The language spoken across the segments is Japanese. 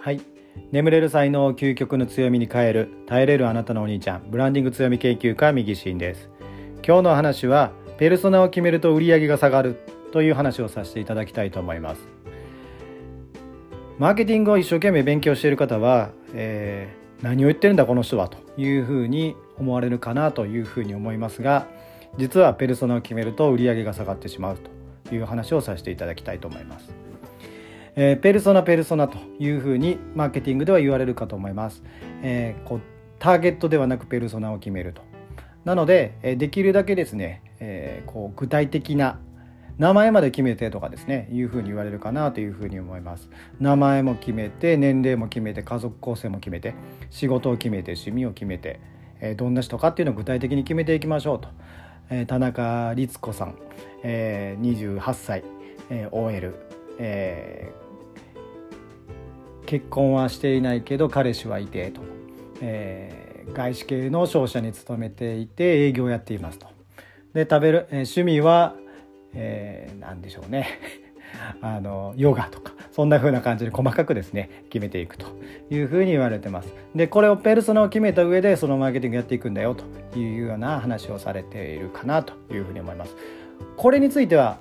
はい。眠れる才能を究極の強みに変える耐えれるあなたのお兄ちゃんブランディング強み研究家右シーンです。今日の話はペルソナを決めると売上が下がるという話をさせていただきたいと思います。マーケティングを一生懸命勉強している方は、えー、何を言ってるんだこの人はというふうに思われるかなというふうに思いますが実はペルソナを決めると売上が下がってしまうという話をさせていただきたいと思います。えー、ペルソナペルソナというふうにマーケティングでは言われるかと思います、えー、こうターゲットではなくペルソナを決めると。なので、えできるだけですね、え、こう具体的な名前まで決めてとかですねいうふうに言われるかなというふうに思います。名前も決めて年齢も決めて家族構成も決めて仕事を決めて趣味を決めて、えどんな人かっていうのを具体的に決めていきましょうと、え田中律子さん、え28歳、え OL、えー結婚はしていないけど彼氏はいてと、えー、外資系の商社に勤めていて営業をやっていますと。で食べる、えー、趣味は、えー、何でしょうね。あのヨガとかそんな風な感じで細かくですね決めていくと。いう風に言われてます。でこれをペルソナを決めた上でそのマーケティングやっていくんだよというような話をされているかなというふうに思います。これについては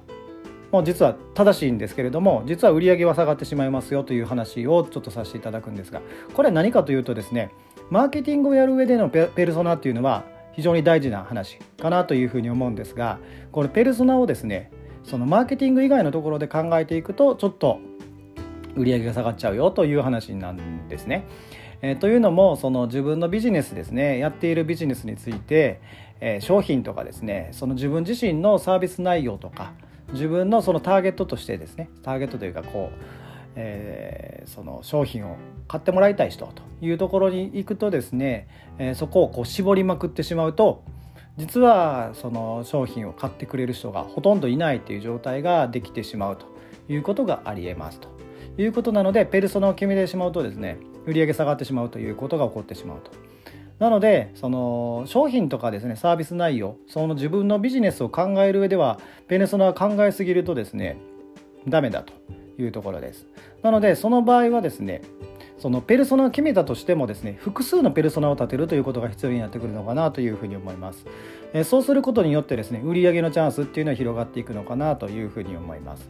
もう実は正しいんですけれども実は売り上げは下がってしまいますよという話をちょっとさせていただくんですがこれは何かというとですねマーケティングをやる上でのペルソナっていうのは非常に大事な話かなというふうに思うんですがこれペルソナをですねそのマーケティング以外のところで考えていくとちょっと売り上げが下がっちゃうよという話なんですね。えー、というのもその自分のビジネスですねやっているビジネスについて、えー、商品とかですねその自分自身のサービス内容とか自分のそのターゲットとしてですねターゲットというかこう、えー、その商品を買ってもらいたい人というところに行くとですね、えー、そこをこう絞りまくってしまうと実はその商品を買ってくれる人がほとんどいないという状態ができてしまうということがありえますということなのでペルソナを決めてしまうとですね売上下がってしまうということが起こってしまうと。なのでその商品とかですねサービス内容その自分のビジネスを考える上ではペネソナは考えすぎるとですねダメだというところです。なのでその場合はですねそのペルソナを決めたとしてもですね複数のペルソナを立てるということが必要になってくるのかなというふうに思いますえそうすることによってですね売上のチャンスっていうのは広がっていくのかなというふうに思います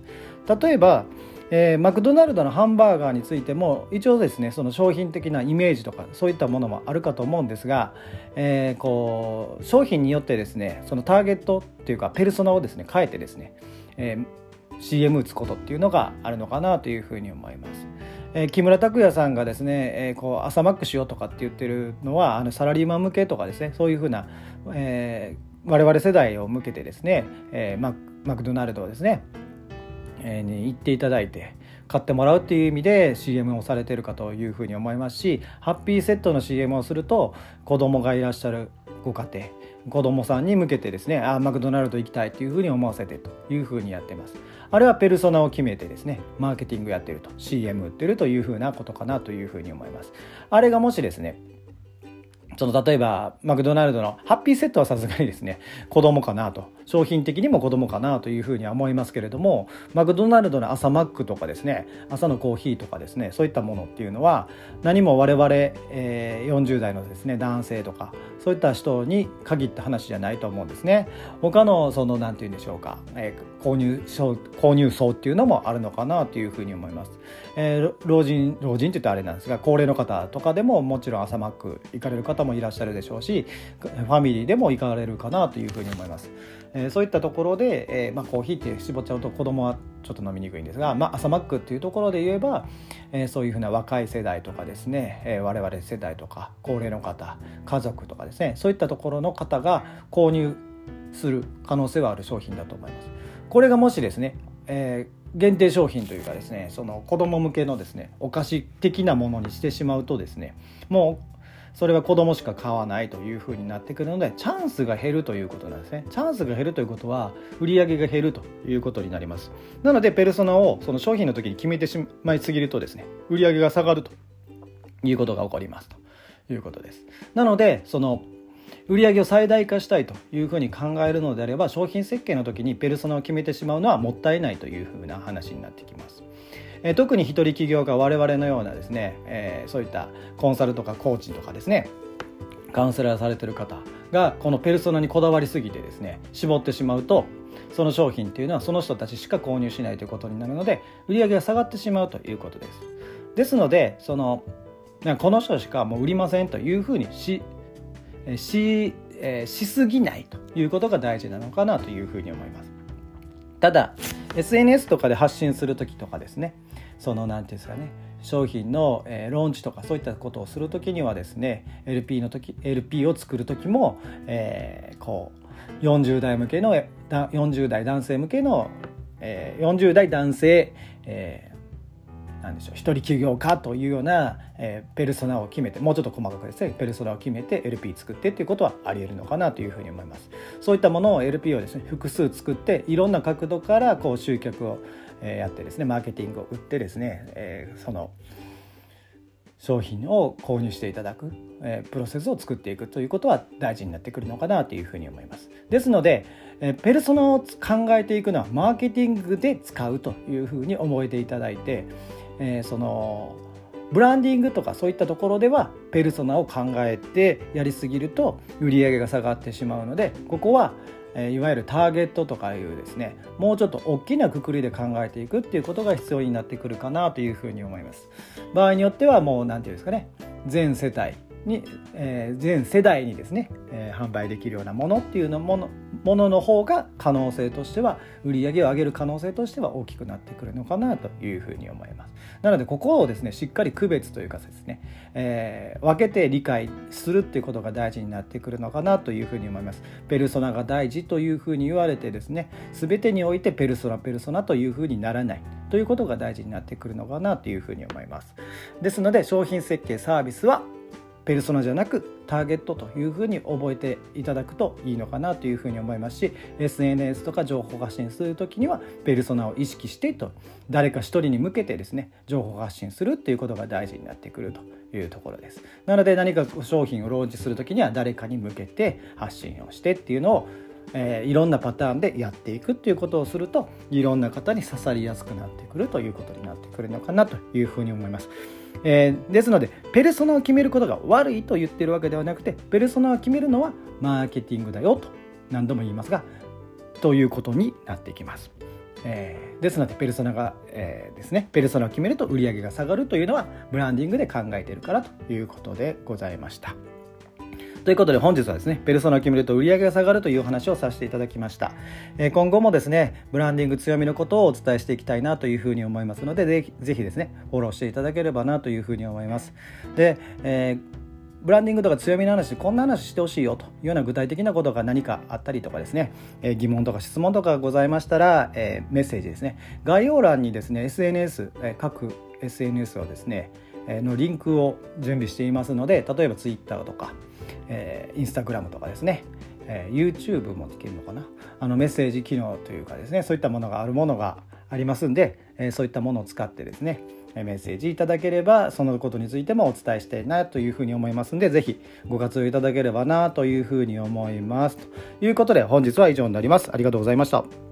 例えばえー、マクドナルドのハンバーガーについても一応ですねその商品的なイメージとかそういったものもあるかと思うんですが、えー、こう商品によってですねそのターゲットっていうかペルソナをですね変えてですね、えー、CM 打つことっていうのがあるのかなというふうに思います。えー、木村拓哉さんがですね、えー、こう朝マックしようとかって言ってるのはあのサラリーマン向けとかですねそういうふうな、えー、我々世代を向けてですね、えー、ママクドナルドをですねに行っていただいて買ってもらうっていう意味で CM をされてるかというふうに思いますしハッピーセットの CM をすると子供がいらっしゃるご家庭子供さんに向けてですねあマクドナルド行きたいというふうに思わせてというふうにやってます。あれはペルソナを決めてですねマーケティングやってると CM 売ってるというふうなことかなというふうに思います。あれがもしですねその例えばマクドナルドのハッピーセットはさすがにですね子供かなと商品的にも子供かなというふうには思いますけれどもマクドナルドの朝マックとかですね朝のコーヒーとかですねそういったものっていうのは何も我々、えー、40代のですね男性とかそういった人に限った話じゃないと思うんですね他のその何て言うんでしょうか、えー、購入購入層っていうのもあるのかなというふうに思います、えー、老人老人って言ってあれなんですが高齢の方とかでももちろん朝マック行かれる方ももいらっしゃるでしょうしファミリーでも行かれるかなというふうに思います。えー、そういったところで、えーまあ、コーヒーって絞っちゃうと子供はちょっと飲みにくいんですが、まあ、朝マックっていうところで言えば、えー、そういうふうな若い世代とかですね、えー、我々世代とか高齢の方家族とかですねそういったところの方が購入する可能性はある商品だと思います。これがもしですね、えー限定商品というかですねその子供向けのですねお菓子的なものにしてしまうとですねもうそれは子供しか買わないというふうになってくるのでチャンスが減るということなんですね。チャンスが減るということは売り上げが減るということになります。なのでペルソナをその商品の時に決めてしまいすぎるとですね売り上げが下がるということが起こりますということです。なのでその売上を最大化したいというふうに考えるのであれば商品設計の時にペルソナを決めてしまうのはもったいないというふうな話になってきます。え特に一人起業家我々のようなですね、え、そういったコンサルとかコーチとかですねカウンセラーされてる方がこのペルソナにこだわりすぎてですね絞ってしまうとその商品っていうのはその人たちしか購入しないということになるので売り上げが下がってしまうということです。ですのでそのこの人しかもう売りませんというふうにしし,、え、しすぎないということが大事なのかなというふうに思います。ただ SNS とかで発信する時とかですねその何て言うんですかね商品の、えー、ローンチとかそういったことをする時にはですね LP の時 LP を作る時も、えー、こう40代向けの40代男性向けの、えー、40代男性、えなんでしょう一人起業家というような、えー、ペルソナを決めてもうちょっと細かくですねペルソナを決めて LP 作ってっていうことはありえるのかなというふうに思います。そういったものを LP をですね複数作っていろんな角度からこう集客を、やってですねマーケティングを売ってですね、えー、その商品を購入していただく、えー、プロセスを作っていくということは大事になってくるのかなというふうに思います。ですので、えー、ペルソナを考えていくのはマーケティングで使うというふうに覚えていただいてえー、そのブランディングとかそういったところではペルソナを考えてやりすぎると売り上げが下がってしまうのでここは、えー、いわゆるターゲットとかいうですねもうちょっと大きなくくりで考えていくっていうことが必要になってくるかなというふうに思います。場合によってはもう何て言うんですかね全世帯に、えー、全世代にですね、えー、販売できるようなものっていうのものものの方が可能性としては売り上げを上げる可能性としては大きくなってくるのかなというふうに思います。なのでここをですねしっかり区別というかですね、えー、分けて理解するっていうことが大事になってくるのかなというふうに思います。ペルソナが大事というふうに言われてですね全てにおいてペルソナペルソナというふうにならない。ということが大事になってくるのかなというふうに思います。ですので商品設計サービスはペルソナじゃなくターゲットというふうに覚えていただくといいのかなというふうに思いますし SNS とか情報発信する時にはペルソナを意識してと誰か一人に向けてですね情報発信するっていうことが大事になってくるというところですなので何か商品をローンチする時には誰かに向けて発信をしてっていうのをえー、いろんなパターンでやっていくっていうことをするといろんな方に刺さりやすくなってくるということになってくるのかなというふうに思います。えー、ですのでペルソナを決めることが悪いと言ってるわけではなくてペルソナを決めるのはマーケティングだよと何度も言いますがということになってきます。えー、ですのでペルソナが、えー、ですねペルソナを決めると売り上げが下がるというのはブランディングで考えているからということでございました。ということで本日はですね、ペルソナを決めると売り上げが下がるというお話をさせていただきました。え今後もですね、ブランディング強みのことをお伝えしていきたいなというふうに思いますので、ぜひぜひですね、フォローしていただければなというふうに思います。で、えーブランディングとか強みの話こんな話してほしいよというような具体的なことが何かあったりとかですね、えー、疑問とか質問とかございましたら、えー、メッセージですね概要欄にですね SNS、えー、各 SNS をですね、のリンクを準備していますので例えば Twitter とかえー、インスタグラムとかですね、えー、YouTube もできるのかな？あのメッセージ機能というかですねそういったものがあるものがありますんで、えー、そういったものを使ってですねメッセージいただければそのことについてもお伝えしたいなというふうに思いますんで是非ご活用いただければなというふうに思います。ということで本日は以上になります。ありがとうございました。